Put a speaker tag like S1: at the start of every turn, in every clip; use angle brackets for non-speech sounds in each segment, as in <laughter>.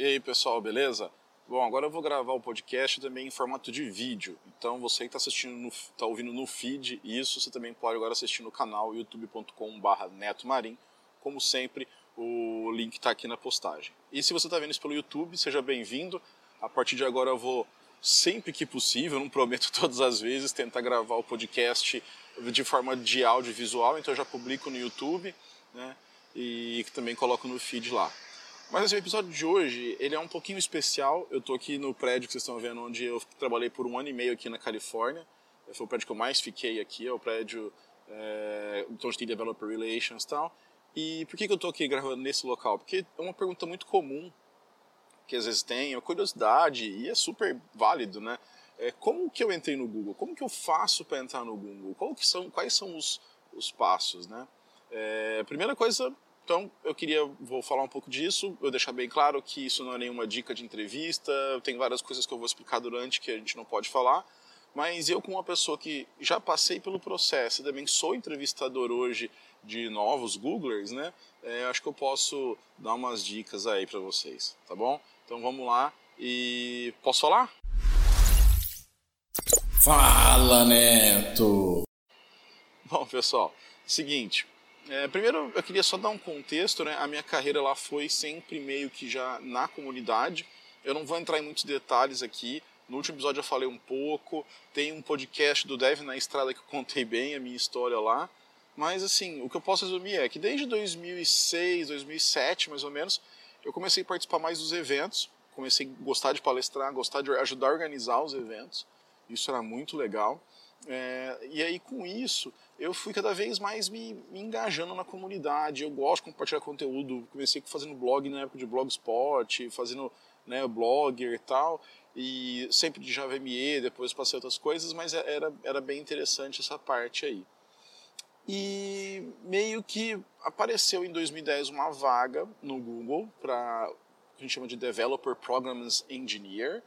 S1: E aí pessoal, beleza? Bom, agora eu vou gravar o podcast também em formato de vídeo. Então você que está assistindo, está ouvindo no feed, isso você também pode agora assistir no canal youtube.com/netomarim. Como sempre, o link está aqui na postagem. E se você está vendo isso pelo YouTube, seja bem-vindo. A partir de agora eu vou sempre que possível, não prometo <laughs> todas as vezes, tentar gravar o podcast de forma de áudio visual. Então eu já publico no YouTube, né? E também coloco no feed lá. Mas esse episódio de hoje, ele é um pouquinho especial. Eu estou aqui no prédio que vocês estão vendo, onde eu trabalhei por um ano e meio aqui na Califórnia. Foi o prédio que eu mais fiquei aqui, é o prédio é, onde tem Developer Relations e tal. E por que, que eu estou aqui gravando nesse local? Porque é uma pergunta muito comum que às vezes tem, é curiosidade, e é super válido, né? É, como que eu entrei no Google? Como que eu faço para entrar no Google? Qual que são, quais são os, os passos, né? É, primeira coisa então, eu queria, vou falar um pouco disso, eu deixar bem claro que isso não é nenhuma dica de entrevista, tem várias coisas que eu vou explicar durante que a gente não pode falar, mas eu, como uma pessoa que já passei pelo processo, também sou entrevistador hoje de novos Googlers, né? É, acho que eu posso dar umas dicas aí para vocês, tá bom? Então vamos lá e posso falar?
S2: Fala, Neto!
S1: Bom, pessoal, seguinte, é, primeiro, eu queria só dar um contexto, né? A minha carreira lá foi sempre meio que já na comunidade. Eu não vou entrar em muitos detalhes aqui. No último episódio eu falei um pouco. Tem um podcast do Dev na Estrada que eu contei bem a minha história lá. Mas, assim, o que eu posso resumir é que desde 2006, 2007, mais ou menos, eu comecei a participar mais dos eventos. Comecei a gostar de palestrar, gostar de ajudar a organizar os eventos. Isso era muito legal. É, e aí, com isso, eu fui cada vez mais me, me, engajando na comunidade. Eu gosto de compartilhar conteúdo. Comecei fazendo blog na época de Blogspot, fazendo né, blogger e tal. E sempre de JavaME, depois passei outras coisas, mas é, era, era bem interessante essa parte aí. E meio que apareceu em 2010 uma vaga no Google para a gente chama de Developer Programs Engineer,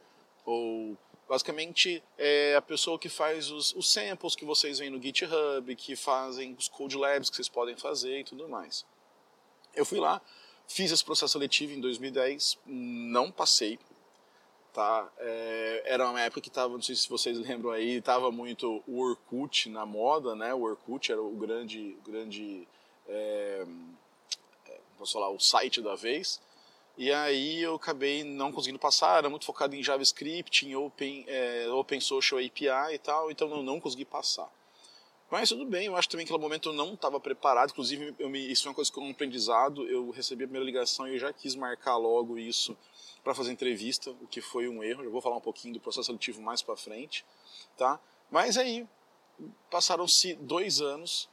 S1: ou Basicamente, é a pessoa que faz os, os samples que vocês veem no GitHub, que fazem os code labs que vocês podem fazer e tudo mais. Eu fui lá, fiz esse processo seletivo em 2010, não passei. Tá? É, era uma época que estava, não sei se vocês lembram aí, estava muito o Orkut na moda, né? O Orkut era o grande, grande é, é posso falar, o site da vez. E aí eu acabei não conseguindo passar, era muito focado em JavaScript, em Open, é, Open Social API e tal, então eu não consegui passar. Mas tudo bem, eu acho também que naquele momento eu não estava preparado, inclusive eu me, isso foi uma coisa que um aprendizado, eu recebi a primeira ligação e eu já quis marcar logo isso para fazer entrevista, o que foi um erro, eu vou falar um pouquinho do processo seletivo mais para frente, tá? Mas aí passaram-se dois anos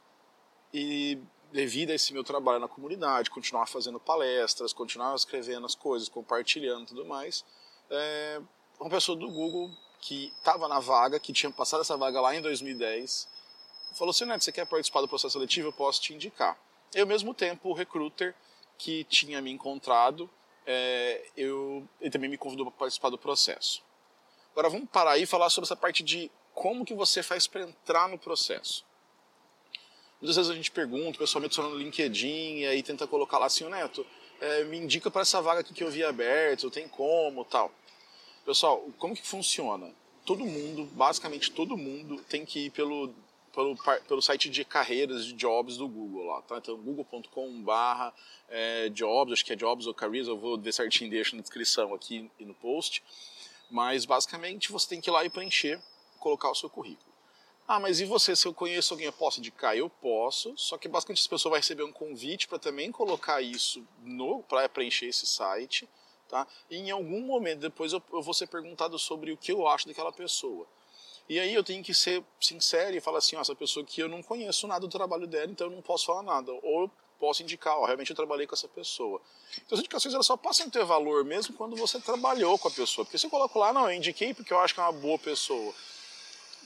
S1: e devido a esse meu trabalho na comunidade, continuar fazendo palestras, continuar escrevendo as coisas, compartilhando tudo mais, é, uma pessoa do Google que estava na vaga, que tinha passado essa vaga lá em 2010, falou assim, Neto, você quer participar do processo seletivo? Eu posso te indicar. E ao mesmo tempo, o recruiter que tinha me encontrado, é, eu, ele também me convidou para participar do processo. Agora vamos parar aí e falar sobre essa parte de como que você faz para entrar no processo. Muitas vezes a gente pergunta, o pessoal me adiciona no LinkedIn e aí tenta colocar lá assim, o Neto, é, me indica para essa vaga aqui que eu vi aberta, tem como tal. Pessoal, como que funciona? Todo mundo, basicamente todo mundo, tem que ir pelo, pelo, pelo site de carreiras, de jobs do Google lá, tá? Então, google.com barra é, jobs, acho que é jobs ou careers, eu vou ver certinho, deixo na descrição aqui e no post. Mas, basicamente, você tem que ir lá e preencher, colocar o seu currículo. Ah, mas e você? Se eu conheço alguém, eu posso indicar? Eu posso, só que basicamente essa pessoa vai receber um convite para também colocar isso no para preencher esse site, tá? E em algum momento depois eu, eu vou ser perguntado sobre o que eu acho daquela pessoa. E aí eu tenho que ser sincero e falar assim, ó, essa pessoa que eu não conheço nada do trabalho dela, então eu não posso falar nada. Ou eu posso indicar, ó, realmente eu trabalhei com essa pessoa. Então as indicações elas só passam a ter valor mesmo quando você trabalhou com a pessoa. Porque se eu coloco lá, não, eu indiquei porque eu acho que é uma boa pessoa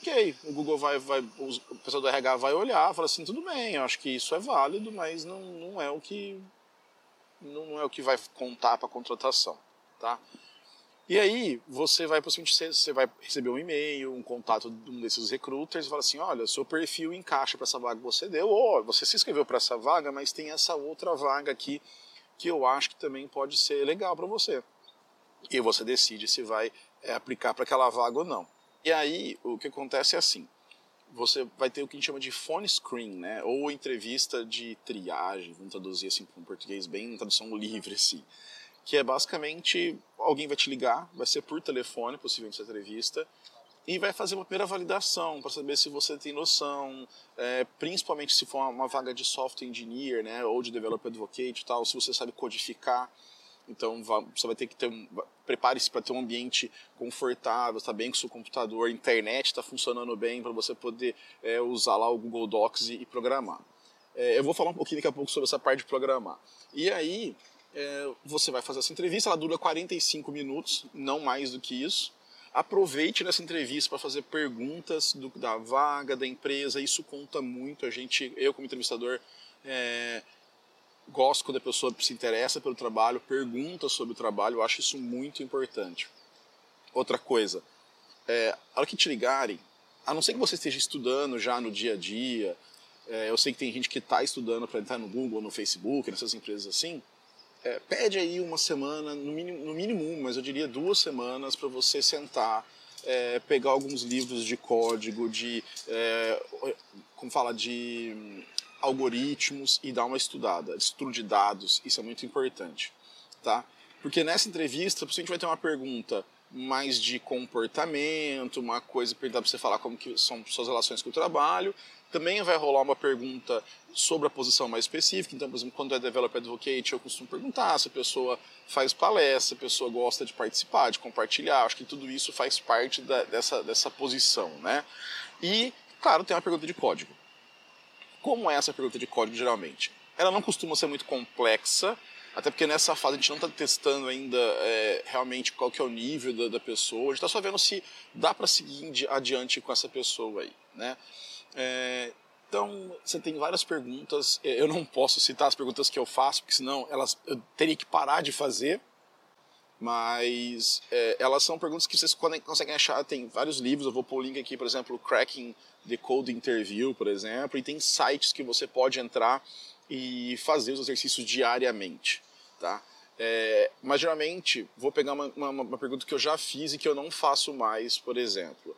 S1: ok, o Google vai, vai o pessoal do RH vai olhar, fala assim, tudo bem, eu acho que isso é válido, mas não, não é o que não é o que vai contar para a contratação, tá? E aí você vai possivelmente você vai receber um e-mail, um contato de um desses recruiters fala assim, olha, seu perfil encaixa para essa vaga que você deu, ou você se inscreveu para essa vaga, mas tem essa outra vaga aqui que eu acho que também pode ser legal para você. e você decide se vai é, aplicar para aquela vaga ou não. E aí o que acontece é assim: você vai ter o que a gente chama de phone screen, né? Ou entrevista de triagem, vamos traduzir assim para um português bem, tradução <laughs> livre assim. Que é basicamente alguém vai te ligar, vai ser por telefone, possivelmente essa entrevista, e vai fazer uma primeira validação para saber se você tem noção, é, principalmente se for uma, vaga de software engineer, né, ou de developer advocate e tal, se você sabe codificar. Então você vai ter que ter um, prepare-se para ter um ambiente confortável, está bem com seu computador, internet está funcionando bem para você poder é, usar lá o Google Docs e, e programar. É, eu vou falar um pouquinho daqui a pouco sobre essa parte de programar. E aí é, você vai fazer essa entrevista, ela dura 45 minutos, não mais do que isso. Aproveite nessa entrevista para fazer perguntas do, da vaga, da empresa, isso conta muito. A gente, eu como entrevistador, é, gosto quando a pessoa se interessa pelo trabalho, pergunta sobre o trabalho, eu acho isso muito importante. Outra coisa, é, a hora que te ligarem, a não ser que você esteja estudando já no dia a dia, é, eu sei que tem gente que está estudando para entrar no Google, no Facebook, nessas empresas assim, é, pede aí uma semana, no mínimo, no mínimo mas eu diria duas semanas para você sentar, é, pegar alguns livros de código, de, é, como fala, de algoritmos e dar uma estudada, estudo de dados, isso é muito importante, tá? Porque nessa entrevista, a gente vai ter uma pergunta mais de comportamento, uma coisa para você falar como que são suas relações com o trabalho. Também vai rolar uma pergunta sobre a posição mais específica. Então, por exemplo, quando é developer advocate, eu costumo perguntar se a pessoa faz palestra, se a pessoa gosta de participar, de compartilhar. Acho que tudo isso faz parte da, dessa, dessa posição, né? E, claro, tem uma pergunta de código. Como é essa pergunta de código geralmente? Ela não costuma ser muito complexa, até porque nessa fase a gente não está testando ainda é, realmente qual que é o nível da, da pessoa, a gente está só vendo se dá para seguir adiante com essa pessoa aí, né? É, então, você tem várias perguntas, é, eu não posso citar as perguntas que eu faço, porque senão elas, eu teria que parar de fazer, mas é, elas são perguntas que vocês conseguem achar, tem vários livros, eu vou pôr o link aqui, por exemplo, Cracking the Code Interview, por exemplo, e tem sites que você pode entrar e fazer os exercícios diariamente, tá? É, mas geralmente, vou pegar uma, uma, uma, pergunta que eu já fiz e que eu não faço mais, por exemplo.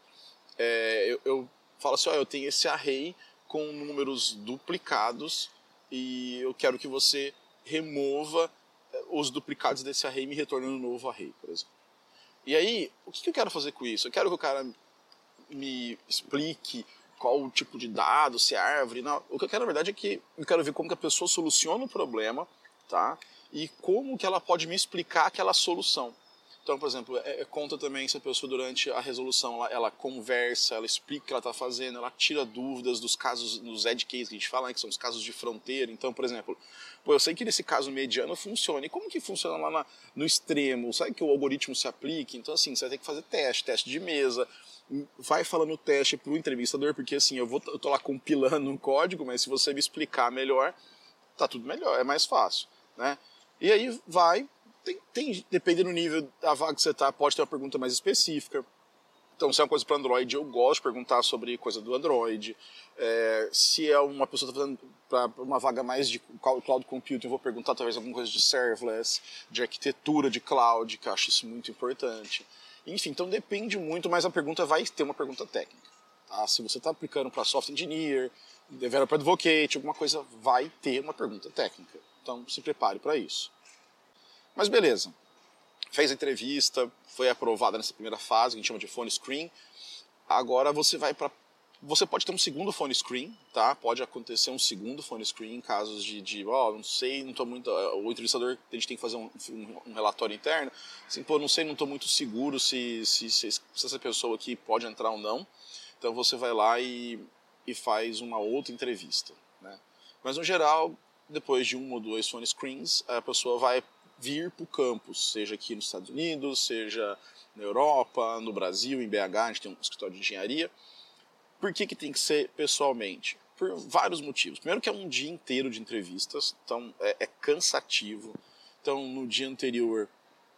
S1: É, eu, eu, falo assim, ó, eu tenho esse array com números duplicados e eu quero que você remova os duplicados desse array me retornando um novo array, por exemplo. E aí, o que eu quero fazer com isso? Eu quero que o cara me explique qual o tipo de dado, se é árvore. Não. O que eu quero, na verdade, é que eu quero ver como que a pessoa soluciona o problema, tá? E como que ela pode me explicar aquela solução. Então, por exemplo, é, é, conta também se a pessoa durante a resolução ela, ela conversa, ela explica o que ela está fazendo, ela tira dúvidas dos casos, dos edge cases que a gente fala, né, que são os casos de fronteira. Então, por exemplo, pô, eu sei que nesse caso mediano funciona. E como que funciona lá na, no extremo? Sabe que o algoritmo se aplique? Então, assim, você vai ter que fazer teste, teste de mesa, vai falando o teste para o entrevistador, porque assim, eu, vou, eu tô lá compilando um código, mas se você me explicar melhor, tá tudo melhor, é mais fácil, né? E aí vai, tem, tem, dependendo do nível da vaga que você está, pode ter uma pergunta mais específica. Então, se é uma coisa para Android, eu gosto de perguntar sobre coisa do Android. É, se é uma pessoa está fazendo para uma vaga mais de cloud computing, eu vou perguntar talvez alguma coisa de serverless, de arquitetura de cloud, que eu acho isso muito importante. Enfim, então depende muito, mas a pergunta vai ter uma pergunta técnica. Tá? Se você está aplicando para software engineer, developer advocate, alguma coisa, vai ter uma pergunta técnica. Então se prepare para isso. Mas beleza. Fez a entrevista, foi aprovada nessa primeira fase, que a gente chama de phone screen. Agora você vai para você pode ter um segundo phone screen, tá? Pode acontecer um segundo phone screen em casos de, de oh, não sei, não tô muito. O entrevistador, a gente tem que fazer um, um, um relatório interno. Assim, pô, não sei, não tô muito seguro se, se, se, se, essa pessoa aqui pode entrar ou não. Então você vai lá e, e faz uma outra entrevista, né? Mas no geral, depois de um ou dois phone screens, a pessoa vai vir para o campus, seja aqui nos Estados Unidos, seja na Europa, no Brasil, em BH, a gente tem um escritório de engenharia. Por que, que tem que ser pessoalmente? Por vários motivos. Primeiro que é um dia inteiro de entrevistas, então é, é cansativo. Então no dia anterior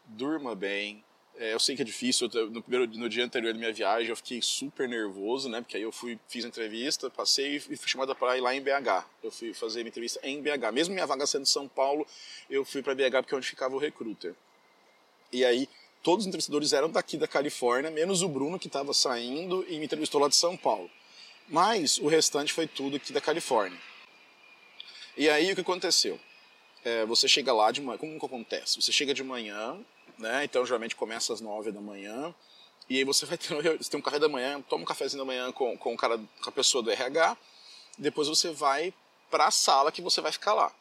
S1: durma bem. É, eu sei que é difícil. Eu, no primeiro no dia anterior da minha viagem eu fiquei super nervoso, né? Porque aí eu fui fiz a entrevista, passei e fui chamada para ir lá em BH. Eu fui fazer minha entrevista em BH. Mesmo minha vaga sendo em São Paulo, eu fui para BH porque é onde ficava o recruiter. E aí todos os entrevistadores eram daqui da Califórnia, menos o Bruno, que estava saindo e me entrevistou lá de São Paulo. Mas o restante foi tudo aqui da Califórnia. E aí o que aconteceu? É, você chega lá de manhã, como que acontece? Você chega de manhã, né? Então geralmente começa às nove da manhã, e aí você vai ter, <laughs> você tem um café da manhã, toma um cafezinho da manhã com, com, o cara, com a pessoa do RH, depois você vai para a sala que você vai ficar lá.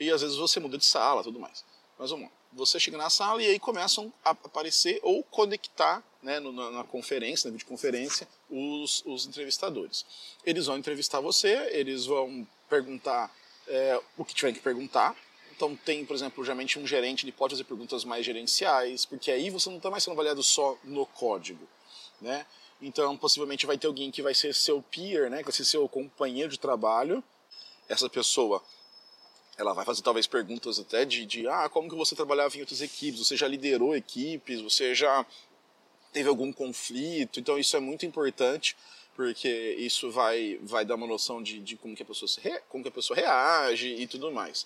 S1: E às vezes você muda de sala tudo mais. Mas vamos lá. Você chega na sala e aí começam a aparecer ou conectar né, na, na, conferência, na videoconferência, os, os entrevistadores. Eles vão entrevistar você, eles vão perguntar é, o que tiver que perguntar. Então tem, por exemplo, geralmente um gerente, ele pode fazer perguntas mais gerenciais, porque aí você não está mais sendo avaliado só no código, né? Então, possivelmente vai ter alguém que vai ser seu peer, né, que vai ser seu companheiro de trabalho. Essa pessoa, ela vai fazer talvez perguntas até de, de ah, como que você trabalhava em outras equipes? Você já liderou equipes? Você já teve algum conflito? Então, isso é muito importante porque isso vai, vai dar uma noção de, de como, que a pessoa re, como que a pessoa reage e tudo mais.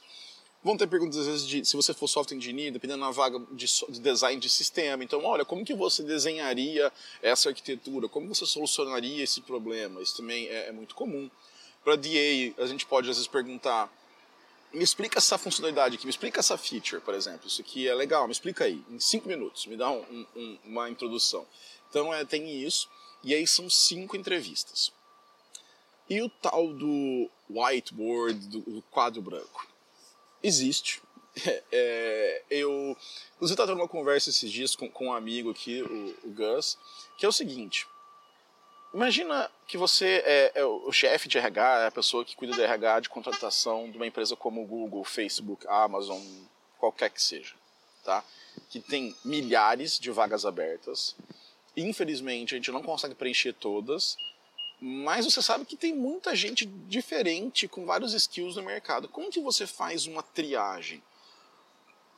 S1: Vão ter perguntas às vezes de se você for software engineer, dependendo da vaga de, de, design de sistema. Então, olha, como que você desenharia essa arquitetura? Como você solucionaria esse problema? Isso também é, é muito comum. Para DA, a gente pode às vezes perguntar: me explica essa funcionalidade aqui, me explica essa feature, por exemplo. Isso aqui é legal, me explica aí, em cinco minutos, me dá um, um, uma introdução. Então, é, tem isso. E aí são cinco entrevistas. E o tal do whiteboard, do quadro branco? Existe. <laughs> É, eu, inclusive, estava tendo uma conversa esses dias com, com um amigo aqui, o, o, Gus, que é o seguinte: imagina que você é, é o chefe de RH, é a pessoa que cuida de RH de contratação de uma empresa como Google, Facebook, Amazon, qualquer que seja, tá? Que tem milhares de vagas abertas Infelizmente, a gente não consegue preencher todas, mas você sabe que tem muita gente diferente com vários skills no mercado. Como que você faz uma triagem?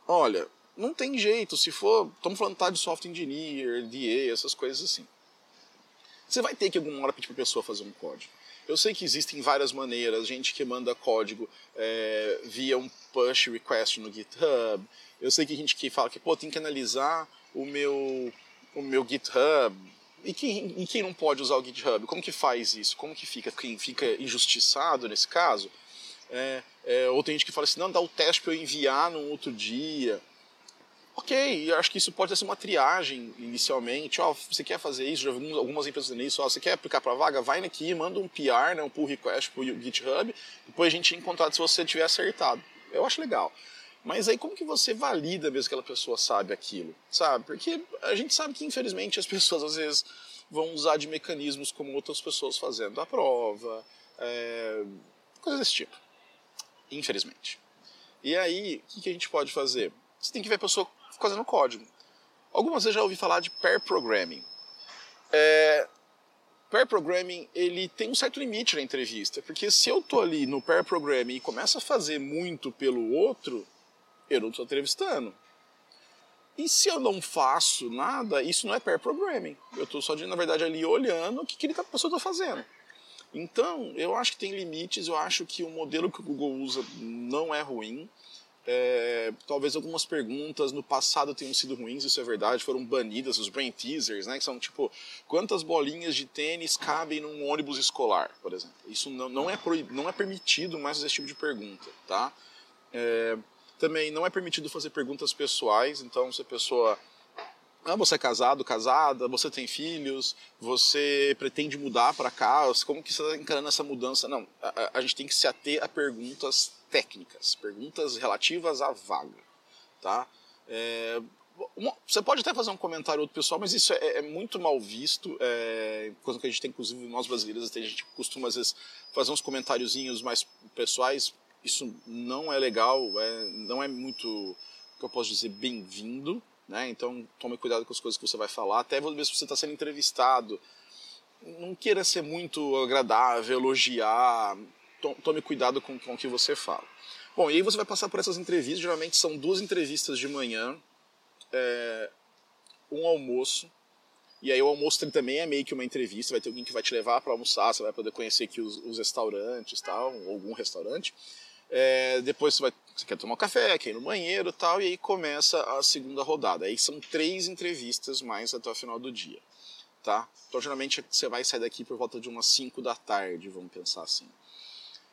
S1: Olha, não tem jeito, se for, estamos falando tá, de software engineer, DA, essas coisas assim. Você vai ter que alguma hora pedir para a pessoa fazer um código. Eu sei que existem várias maneiras, gente que manda código é, via um push request no GitHub. Eu sei que gente que fala que, pô, tem que analisar o meu o meu GitHub. E quem, e quem não pode usar o GitHub? Como que faz isso? Como que fica? Quem fica injustiçado nesse caso? É, é, ou tem gente que fala assim, não, dá o teste para eu enviar num outro dia. Ok, acho que isso pode ser uma triagem inicialmente. Ó, você quer fazer isso? Já algumas empresas fazendo isso. Ó, você quer aplicar para vaga? Vai aqui, manda um PR, né, um pull request para o GitHub. Depois a gente encontrar se você tiver acertado. Eu acho legal. Mas aí como que você valida mesmo que aquela pessoa sabe aquilo, sabe? Porque a gente sabe que infelizmente as pessoas às vezes vão usar de mecanismos como outras pessoas fazendo a prova, é, coisas desse tipo. Infelizmente. E aí, o que, que a gente pode fazer? Você tem que ver a pessoa fazendo código. Algumas vezes já ouvi falar de pair programming. É, pair programming ele tem um certo limite na entrevista, porque se eu tô ali no pair programming e começo a fazer muito pelo outro, eu não estou entrevistando. E se eu não faço nada, isso não é pair programming. Eu estou só, na verdade, ali olhando o que, que a pessoa está fazendo. Então, eu acho que tem limites, eu acho que o modelo que o Google usa não é ruim. É, talvez algumas perguntas no passado tenham sido ruins, isso é verdade, foram banidas, os brain teasers, né, que são tipo, quantas bolinhas de tênis cabem num ônibus escolar, por exemplo. Isso não, não, é, proib, não é permitido mais esse tipo de pergunta, tá? É, também não é permitido fazer perguntas pessoais, então se a pessoa ah, você é casado, casada, você tem filhos, você pretende mudar para cá, como que você está encarando essa mudança? Não, a, a, gente tem que se ater a perguntas técnicas, perguntas relativas à vaga, tá? É, você pode até fazer um comentário outro pessoal, mas isso é, é muito mal visto, é, coisa que a gente tem, inclusive nós brasileiros, a gente costuma às vezes fazer uns comentáriozinhos mais pessoais isso não é legal, é, não é muito, que eu posso dizer, bem-vindo, né? Então tome cuidado com as coisas que você vai falar, até ver se você está sendo entrevistado. Não queira ser muito agradável, elogiar, tome cuidado com, com o que você fala. Bom, e aí você vai passar por essas entrevistas, geralmente são duas entrevistas de manhã, é, um almoço, e aí o almoço também é meio que uma entrevista, vai ter alguém que vai te levar para almoçar, você vai poder conhecer aqui os, os restaurantes, tal, algum restaurante. É, depois você, vai, você quer tomar um café, quer ir no banheiro tal, e aí começa a segunda rodada. Aí são três entrevistas mais até o final do dia. Tá? Então, geralmente, você vai sair daqui por volta de umas 5 da tarde, vamos pensar assim.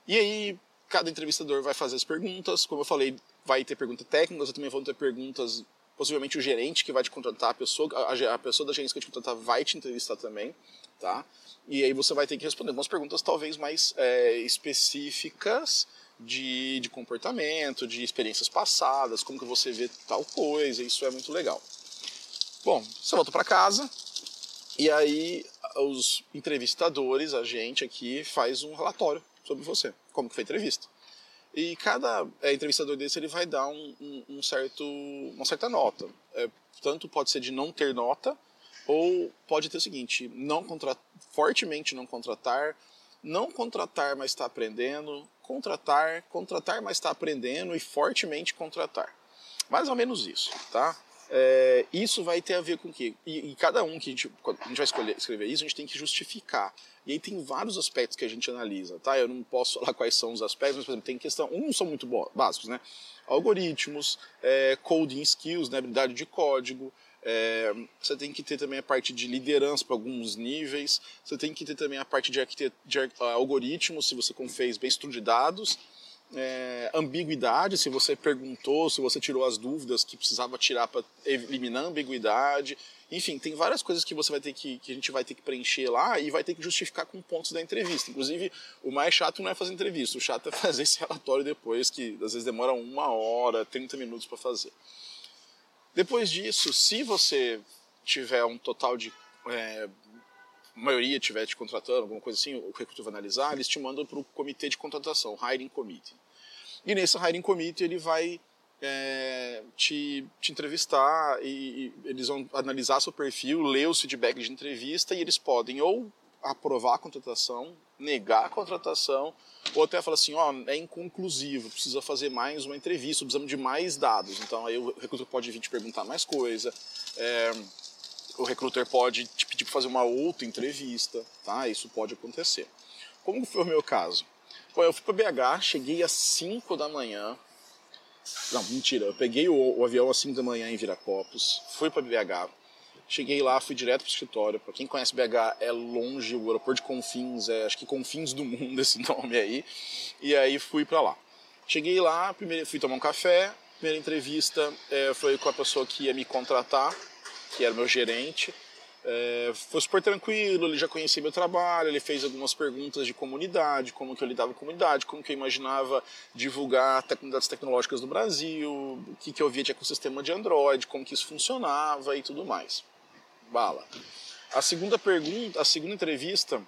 S1: E aí, cada entrevistador vai fazer as perguntas. Como eu falei, vai ter perguntas técnicas, também vão ter perguntas. Possivelmente o gerente que vai te contratar, a pessoa, a, a pessoa da gerência que vai te contratar vai te entrevistar também, tá? E aí você vai ter que responder algumas perguntas talvez mais é, específicas de, de comportamento, de experiências passadas, como que você vê tal coisa, isso é muito legal. Bom, você volta para casa e aí os entrevistadores, a gente aqui, faz um relatório sobre você, como que foi a entrevista. E cada é, entrevistador desse ele vai dar um, um, um certo, uma certa nota. É, tanto pode ser de não ter nota, ou pode ter o seguinte: não contratar, fortemente não contratar, não contratar, mas está aprendendo, contratar, contratar, mas está aprendendo e fortemente contratar. Mais ou menos isso, tá? É, isso vai ter a ver com o quê? E, e, cada um que a gente, a gente vai escolher, escrever isso, a gente tem que justificar. E aí tem vários aspectos que a gente analisa, tá? Eu não posso falar quais são os aspectos, mas, por exemplo, tem questão, uns são muito básicos, né? Algoritmos, é, coding skills, né? habilidade de código, é, você tem que ter também a parte de liderança para alguns níveis, você tem que ter também a parte de, de algoritmos, se você fez bem estudo de dados, é, ambiguidade, se você perguntou, se você tirou as dúvidas que precisava tirar para eliminar a ambiguidade. Enfim, tem várias coisas que você vai ter que, que a gente vai ter que preencher lá e vai ter que justificar com pontos da entrevista. Inclusive, o mais chato não é fazer entrevista, o chato é <laughs> fazer esse relatório depois, que às vezes demora uma hora, 30 minutos para fazer. Depois disso, se você tiver um total de é, maioria estiver te contratando, alguma coisa assim, o recrutor vai analisar, eles te mandam para o comitê de contratação, Hiring Committee. E nesse Hiring Committee ele vai é, te, te, entrevistar e, e, eles vão analisar seu perfil, ler os feedbacks de entrevista e eles podem ou aprovar a contratação, negar a contratação, ou até falar assim, ó, é inconclusivo, precisa fazer mais uma entrevista, precisamos de mais dados. Então aí o recrutor pode vir te perguntar mais coisa. É, o recrutor pode te pedir para fazer uma outra entrevista, tá? Isso pode acontecer. Como foi o meu caso? Bom, eu fui para BH, cheguei às 5 da manhã. Não, mentira, eu peguei o, o avião às 5 da manhã em Viracopos, fui para BH, cheguei lá, fui direto para o escritório. Para quem conhece BH, é longe, o aeroporto de Confins, é acho que Confins do mundo <laughs> esse nome aí. E aí fui para lá. Cheguei lá, primeiro, fui tomar um café, primeira entrevista é, foi com a pessoa que ia me contratar, que era meu gerente. É, foi super tranquilo, ele já conhecia meu trabalho, ele fez algumas perguntas de comunidade, como que eu lidava com comunidade, como que eu imaginava divulgar comunidades tecnológicas no Brasil, o que, que eu via de ecossistema de Android, como que isso funcionava e tudo mais. Bala. A segunda pergunta, a segunda entrevista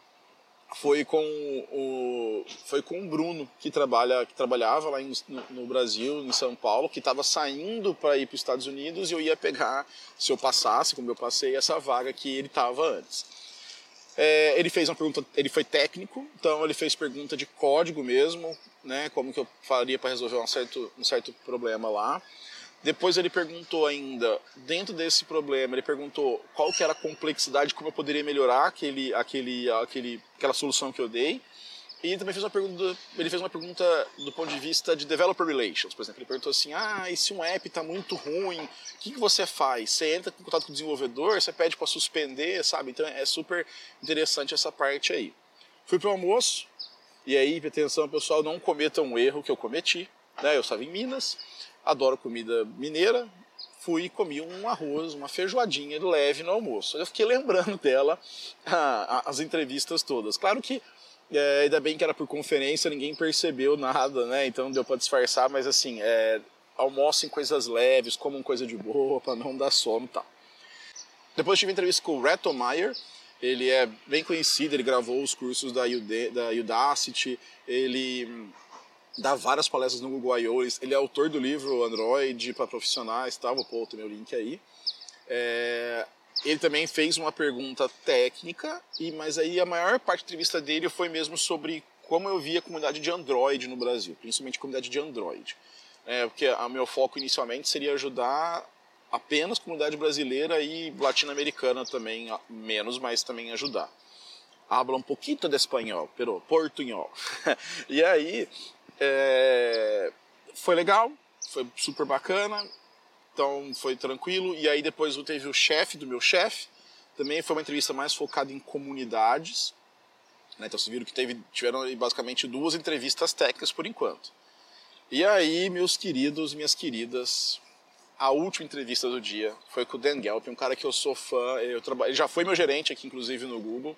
S1: foi com o foi com o Bruno que trabalha que trabalhava lá em, no, no, Brasil em São Paulo que estava saindo para ir para os Estados Unidos e eu ia pegar se eu passasse como eu passei essa vaga que ele estava antes é, ele fez uma pergunta ele foi técnico então ele fez pergunta de código mesmo né como que eu faria para resolver um certo um certo problema lá depois ele perguntou ainda, dentro desse problema, ele perguntou qual que era a complexidade, como eu poderia melhorar aquele, aquele, aquele, aquela solução que eu dei. E ele também fez uma pergunta, ele fez uma pergunta do ponto de vista de developer relations, por exemplo. Ele perguntou assim: "Ah, e se um app está muito ruim, o que, que você faz? Você entra em contato com o desenvolvedor, você pede para suspender, sabe? Então é super interessante essa parte aí. Fui para o almoço e aí, atenção pessoal, não cometa um erro que eu cometi. Né? Eu estava em Minas, adoro comida mineira, fui e comi um arroz, uma feijoadinha leve no almoço. Eu fiquei lembrando dela as entrevistas todas. Claro que é, ainda bem que era por conferência, ninguém percebeu nada, né? Então deu para disfarçar, mas assim, é, almoçem coisas leves, comam coisa de boa, para não dar sono e tal. Depois tive entrevista com o Reto Meyer, ele é bem conhecido, ele gravou os cursos da, da Udacity, ele dá várias palestras no Google I.O. Ele é autor do livro Android para profissionais, tá? vou pôr o meu link aí. É, ele também fez uma pergunta técnica, e mas aí a maior parte da entrevista dele foi mesmo sobre como eu via a comunidade de Android no Brasil, principalmente a comunidade de Android. É, porque o meu foco inicialmente seria ajudar apenas a comunidade brasileira e latino-americana também, menos, mas também ajudar. Habla um pouquinho de espanhol, pero portunhol. <laughs> e aí, É, foi legal, foi super bacana, então foi tranquilo. E aí depois teve o chefe do meu chefe, também foi uma entrevista mais focada em comunidades. Né? Então vocês viram que teve, tiveram basicamente duas entrevistas técnicas por enquanto. E aí, meus queridos, minhas queridas, a última entrevista do dia foi com o Dan Gelp, um cara que eu sou fã. Eu. Ele já foi meu gerente aqui, inclusive, no Google.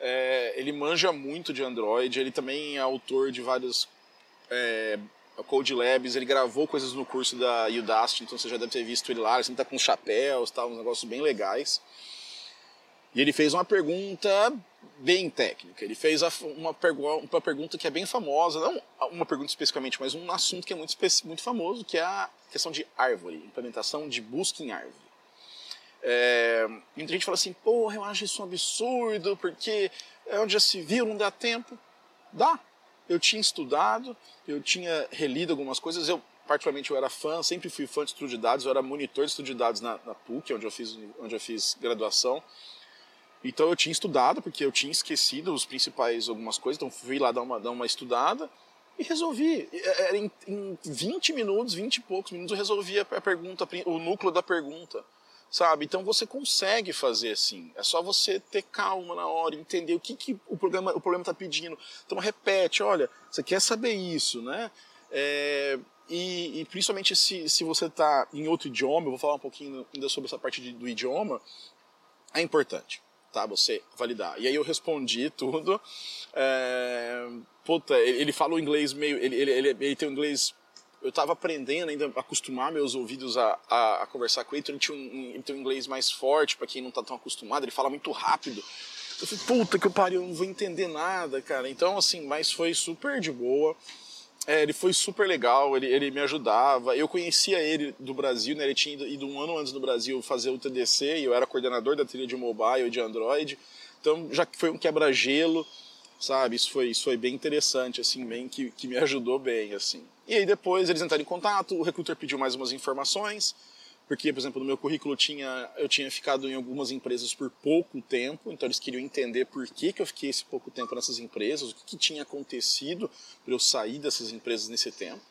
S1: É... ele manja muito de Android, ele também é autor de vários é... Code Labs, ele gravou coisas no curso da Udacity, então você já deve ter visto ele lá, ele sempre tá com chapéus, tá, uns negócios bem legais. E ele fez uma pergunta bem técnica. Ele fez uma, uma pergunta que é bem famosa, não uma pergunta especificamente, mas um assunto que é muito, muito famoso, que é a questão de árvore, implementação de busca em árvore. É, muita gente fala assim, porra, eu acho isso um absurdo, porque é onde já se viu, não dá tempo. Dá. Eu tinha estudado, eu tinha relido algumas coisas, eu particularmente eu era fã, sempre fui fã de estudo de dados, eu era monitor de estudo de dados na, na PUC, onde eu fiz, onde eu fiz graduação. Então eu tinha estudado, porque eu tinha esquecido os principais algumas coisas, então fui lá dar uma, dar uma estudada e resolvi. Era em, em 20 minutos, 20 e poucos minutos, eu resolvi a pergunta, o núcleo da pergunta. Sabe? Então você consegue fazer assim. É só você ter calma na hora, entender o que, que o, programa, o problema está pedindo. Então repete, olha, você quer saber isso, né? É, e, e, principalmente se, se você está em outro idioma, eu vou falar um pouquinho ainda sobre essa parte de, do idioma, é importante tá? Você validar. E aí eu respondi tudo. É, puta, ele, ele fala o inglês meio. Ele, ele, ele, ele tem o inglês. Eu estava aprendendo ainda a acostumar meus ouvidos a, a, a conversar com ele, então ele, tinha um, ele um inglês mais forte, para quem não está tão acostumado, ele fala muito rápido. Eu falei, puta que eu pariu, eu não vou entender nada, cara. Então, assim, mas foi super de boa. É, ele foi super legal, ele, ele me ajudava. Eu conhecia ele do Brasil, né? Ele tinha ido, ido um ano antes no Brasil fazer o TDC e eu era coordenador da trilha de mobile de Android. Então já foi um quebra-gelo, sabe? Isso foi, isso foi bem interessante, assim, bem que, que me ajudou bem, assim. E aí depois eles entraram em contato, o recruiter pediu mais umas informações porque, por exemplo, no meu currículo tinha, eu tinha ficado em algumas empresas por pouco tempo, então eles queriam entender por que, que eu fiquei esse pouco tempo nessas empresas, o que, que tinha acontecido para eu sair dessas empresas nesse tempo,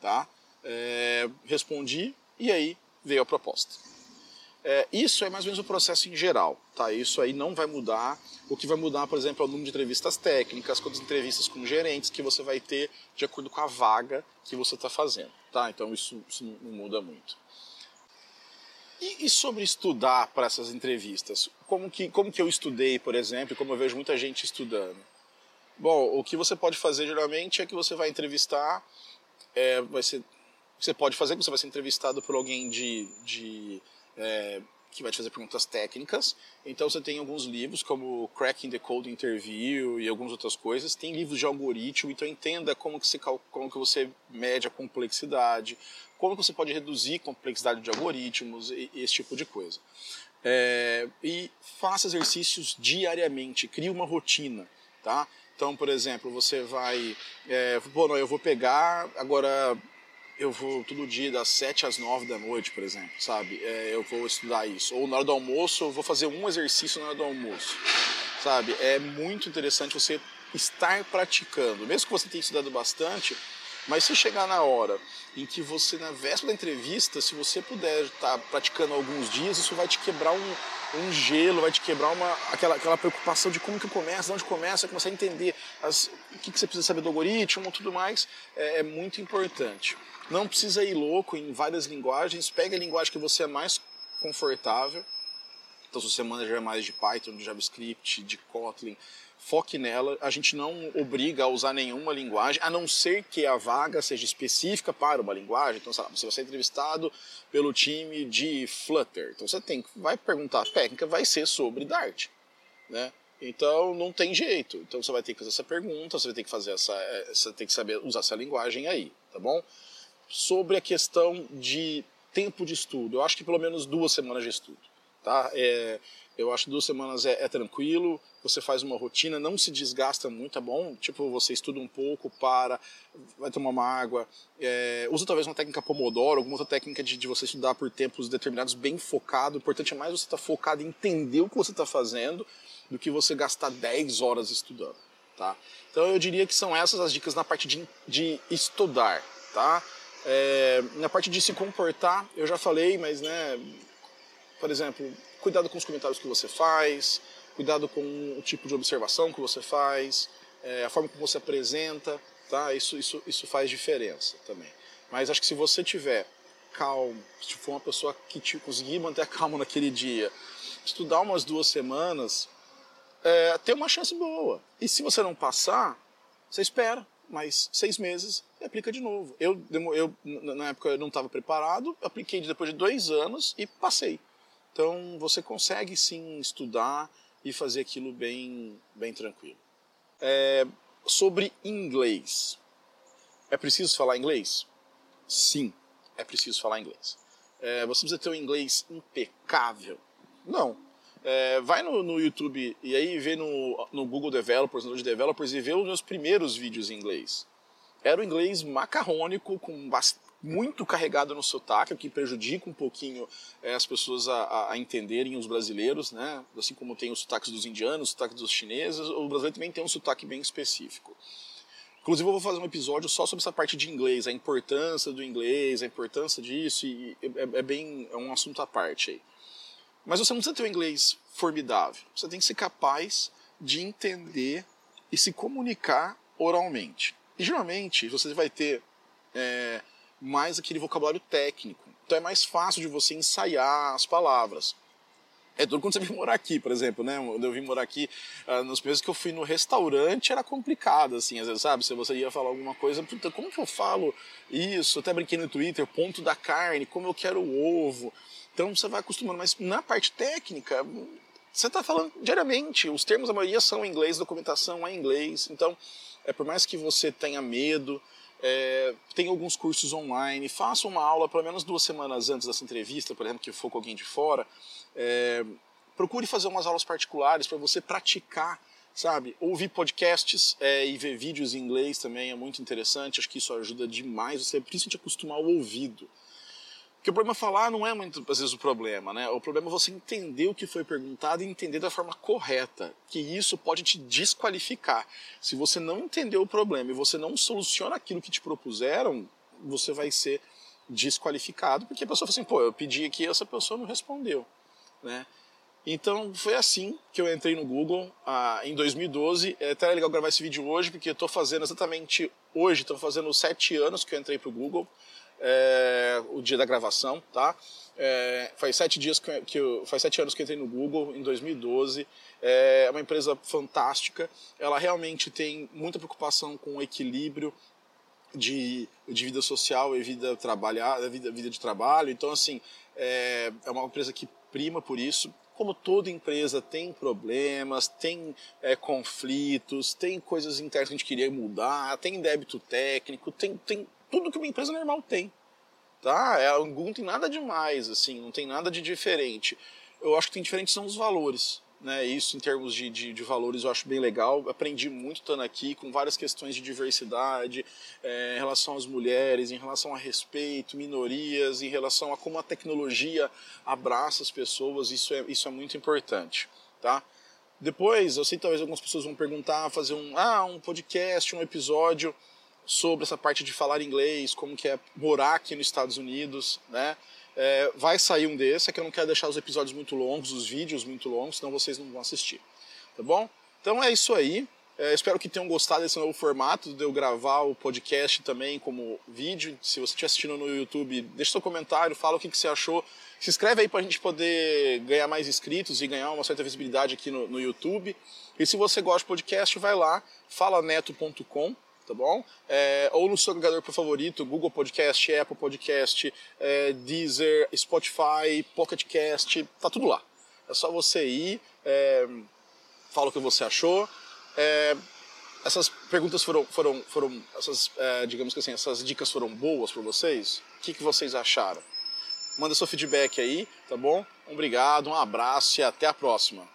S1: tá? É, respondi e aí veio a proposta. É, isso é mais ou menos o processo em geral, tá? Isso aí não vai mudar. O que vai mudar, por exemplo, é o número de entrevistas técnicas, quantas entrevistas com gerentes que você vai ter de acordo com a vaga que você está fazendo, tá? Então isso, isso não muda muito. E, e sobre estudar para essas entrevistas? Como que, como que eu estudei, por exemplo, como eu vejo muita gente estudando? Bom, o que você pode fazer geralmente é que você vai entrevistar, é, vai ser, você pode fazer que você vai ser entrevistado por alguém de, de é, que vai te fazer perguntas técnicas. Então você tem alguns livros como Cracking the Code Interview e algumas outras coisas. Tem livros de algoritmo, então entenda como que você, como que você mede a complexidade, como você pode reduzir complexidade de algoritmos e, esse tipo de coisa. É, e faça exercícios diariamente, crie uma rotina, tá? Então, por exemplo, você vai, é, bom, não, eu vou pegar agora eu vou todo dia das 7 às 9 da noite, por exemplo, sabe? É, eu vou estudar isso. Ou na hora do almoço, eu vou fazer um exercício na hora do almoço, sabe? É muito interessante você estar praticando. Mesmo que você tenha estudado bastante, mas se chegar na hora em que você, na véspera da entrevista, se você puder estar praticando alguns dias, isso vai te quebrar um, um gelo, vai te quebrar uma, aquela, aquela preocupação de como que começa, de onde começa, começar a entender as, o que, que você precisa saber do algoritmo tudo mais, é, é muito importante. Não precisa ir louco em várias linguagens, pega a linguagem que você é mais confortável. Então, se você manja mais de Python, de JavaScript, de Kotlin, foque nela. A gente não obriga a usar nenhuma linguagem, a não ser que a vaga seja específica para uma linguagem. Então, lá, você vai ser entrevistado pelo time de Flutter. Então, você tem vai perguntar a técnica, vai ser sobre Dart, né? Então não tem jeito. Então você vai ter que fazer essa pergunta, você vai ter que fazer essa, eh, você tem que saber usar essa linguagem aí, tá bom? Sobre a questão de tempo de estudo, eu acho que pelo menos duas semanas de estudo, tá? É, eu acho duas semanas é, é, tranquilo, você faz uma rotina, não se desgasta muito, é bom? Tipo, você estuda um pouco, para, vai tomar uma água, é, usa talvez uma técnica Pomodoro, alguma outra técnica de, de você estudar por tempos determinados, bem focado. O importante é mais você estar tá focado em entender o que você está fazendo do que você gastar 10 horas estudando. tá? Então eu diria que são essas as dicas na parte de, de estudar, tá? É, na parte de se comportar, eu já falei, mas né, por exemplo, cuidado com os comentários que você faz, cuidado com o tipo de observação que você faz, é, a forma como você apresenta, tá? Isso, isso, isso faz diferença também. Mas acho que se você tiver calmo, se for uma pessoa que te conseguir manter a calma naquele dia, estudar umas duas semanas, é, tem uma chance boa. E se você não passar, você espera mais seis meses e aplica de novo. Eu, eu na época eu não estava preparado, apliquei depois de dois anos e passei. Então você consegue sim estudar e fazer aquilo bem, bem tranquilo. É, sobre inglês. É preciso falar inglês? Sim, é preciso falar inglês. É, você precisa ter um inglês impecável? Não. É, vai no, no, YouTube e aí vê no, no Google Developers, no de Developers, e vê os meus primeiros vídeos em inglês. Era o inglês macarrônico, com muito carregado no sotaque, o que prejudica um pouquinho é, as pessoas a, a, entenderem os brasileiros, né? Assim como tem os sotaques dos indianos, os sotaques dos chineses, o brasileiro também tem um sotaque bem específico. Inclusive eu vou fazer um episódio só sobre essa parte de inglês, a importância do inglês, a importância disso, e é, é bem é um assunto à parte aí. Mas você não precisa ter um inglês formidável. Você tem que ser capaz de entender e se comunicar oralmente. E geralmente você vai ter é, mais aquele vocabulário técnico. Então é mais fácil de você ensaiar as palavras. É tudo quando você <laughs> vem morar aqui, por exemplo, né? Quando eu vim morar aqui, uh, nos que eu fui no restaurante era complicado, assim, às vezes, sabe? Se você ia falar alguma coisa, puta, como que eu falo isso? até brinquei no Twitter, ponto da carne, como eu quero o ovo. Então você vai acostumando, mas na parte técnica, você está falando diariamente. Os termos, a maioria são em inglês, documentação é em inglês. Então, é por mais que você tenha medo, é, tem alguns cursos online, faça uma aula pelo menos duas semanas antes dessa entrevista, por exemplo, que for com alguém de fora. É, procure fazer umas aulas particulares para você praticar, sabe? Ouvir podcasts é, e ver vídeos em inglês também é muito interessante. Acho que isso ajuda demais você principalmente acostumar o ouvido. Porque o problema falar não é muito, às vezes, o problema, né? O problema é você entender o que foi perguntado e entender da forma correta, que isso pode te desqualificar. Se você não entendeu o problema e você não soluciona aquilo que te propuseram, você vai ser desqualificado, porque a pessoa fala assim, pô, eu pedi aqui e essa pessoa não respondeu, né? Então foi assim que eu entrei no Google ah, em 2012. É até legal gravar esse vídeo hoje, porque eu estou fazendo exatamente hoje, estou fazendo sete anos que eu entrei para o Google é, o dia da gravação, tá? É, faz sete dias que, que eu, faz sete anos que entrei no Google em 2012. É uma empresa fantástica. Ela realmente tem muita preocupação com o equilíbrio de, de vida social e vida vida, vida de trabalho. Então assim é, é uma empresa que prima por isso. Como toda empresa tem problemas, tem é, conflitos, tem coisas internas que a gente queria mudar, tem débito técnico, tem, tem tudo que uma empresa normal tem. Tá? É, não tem nada demais, assim, não tem nada de diferente. Eu acho que tem diferente são os valores. Né, isso em termos de, de, de, valores eu acho bem legal. Aprendi muito estando aqui com várias questões de diversidade, é, em relação às mulheres, em relação a respeito, minorias, em relação a como a tecnologia abraça as pessoas. Isso é, isso é muito importante. Tá? Depois, eu sei que talvez algumas pessoas vão perguntar, fazer um, ah, um podcast, um episódio sobre essa parte de falar inglês, como que é morar aqui nos Estados Unidos, né? É, vai sair um desse, é que eu não quero deixar os episódios muito longos, os vídeos muito longos, senão vocês não vão assistir, tá bom? Então é isso aí. É, espero que tenham gostado desse novo formato de eu gravar o podcast também como vídeo. Se você estiver assistindo no YouTube, deixa seu comentário, fala o que, que você achou. Se inscreve aí para a gente poder ganhar mais inscritos e ganhar uma certa visibilidade aqui no, no YouTube. E se você gosta de podcast, vai lá, falaneto.com tá bom? É, ou no seu agregador favorito, Google Podcast, Apple Podcast, é, Deezer, Spotify, Pocket Cast, tá tudo lá. É só você ir, é, fala o que você achou. É, essas perguntas foram, foram, foram essas, é, digamos que assim, essas dicas foram boas para vocês? O que, que vocês acharam? Manda seu feedback aí, tá bom? Obrigado, um abraço e até a próxima.